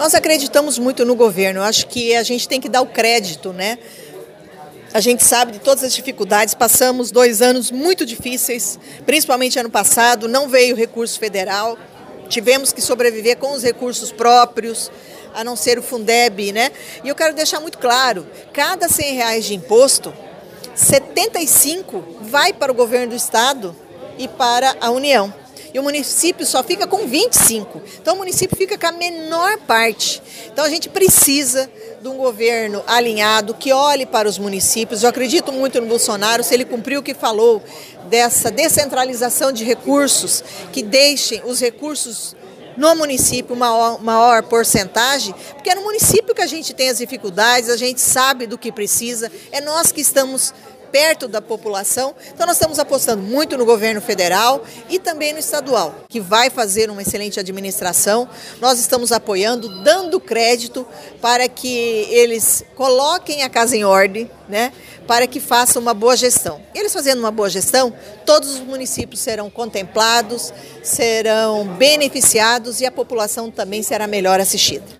Nós acreditamos muito no governo. Acho que a gente tem que dar o crédito, né? A gente sabe de todas as dificuldades. Passamos dois anos muito difíceis, principalmente ano passado. Não veio recurso federal. Tivemos que sobreviver com os recursos próprios, a não ser o Fundeb, né? E eu quero deixar muito claro: cada 100 reais de imposto, 75 vai para o governo do estado e para a União e o município só fica com 25. Então o município fica com a menor parte. Então a gente precisa de um governo alinhado que olhe para os municípios. Eu acredito muito no Bolsonaro, se ele cumprir o que falou dessa descentralização de recursos, que deixem os recursos no município maior, maior porcentagem, porque é no município que a gente tem as dificuldades, a gente sabe do que precisa, é nós que estamos perto da população. Então nós estamos apostando muito no governo federal e também no estadual, que vai fazer uma excelente administração. Nós estamos apoiando, dando crédito para que eles coloquem a casa em ordem, né, para que façam uma boa gestão. Eles fazendo uma boa gestão, todos os municípios serão contemplados, serão beneficiados e a população também será melhor assistida.